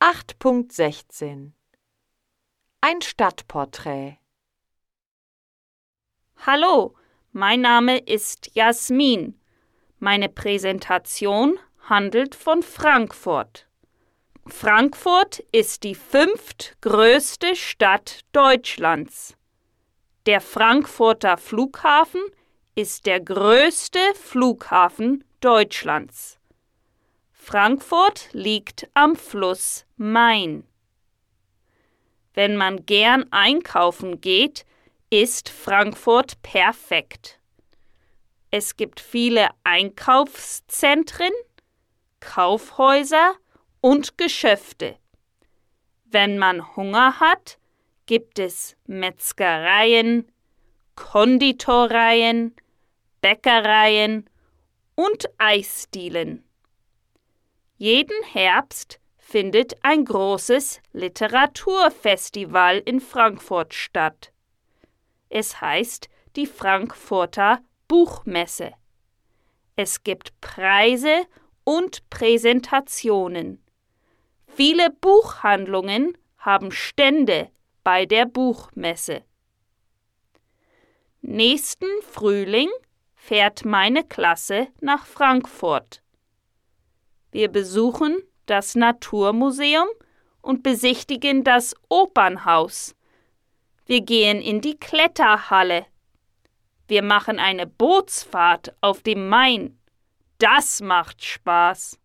8.16 Ein Stadtporträt Hallo, mein Name ist Jasmin. Meine Präsentation handelt von Frankfurt. Frankfurt ist die fünftgrößte Stadt Deutschlands. Der Frankfurter Flughafen ist der größte Flughafen Deutschlands. Frankfurt liegt am Fluss Main. Wenn man gern einkaufen geht, ist Frankfurt perfekt. Es gibt viele Einkaufszentren, Kaufhäuser und Geschäfte. Wenn man Hunger hat, gibt es Metzgereien, Konditoreien, Bäckereien und Eisdielen. Jeden Herbst findet ein großes Literaturfestival in Frankfurt statt. Es heißt die Frankfurter Buchmesse. Es gibt Preise und Präsentationen. Viele Buchhandlungen haben Stände bei der Buchmesse. Nächsten Frühling fährt meine Klasse nach Frankfurt. Wir besuchen das Naturmuseum und besichtigen das Opernhaus. Wir gehen in die Kletterhalle. Wir machen eine Bootsfahrt auf dem Main. Das macht Spaß.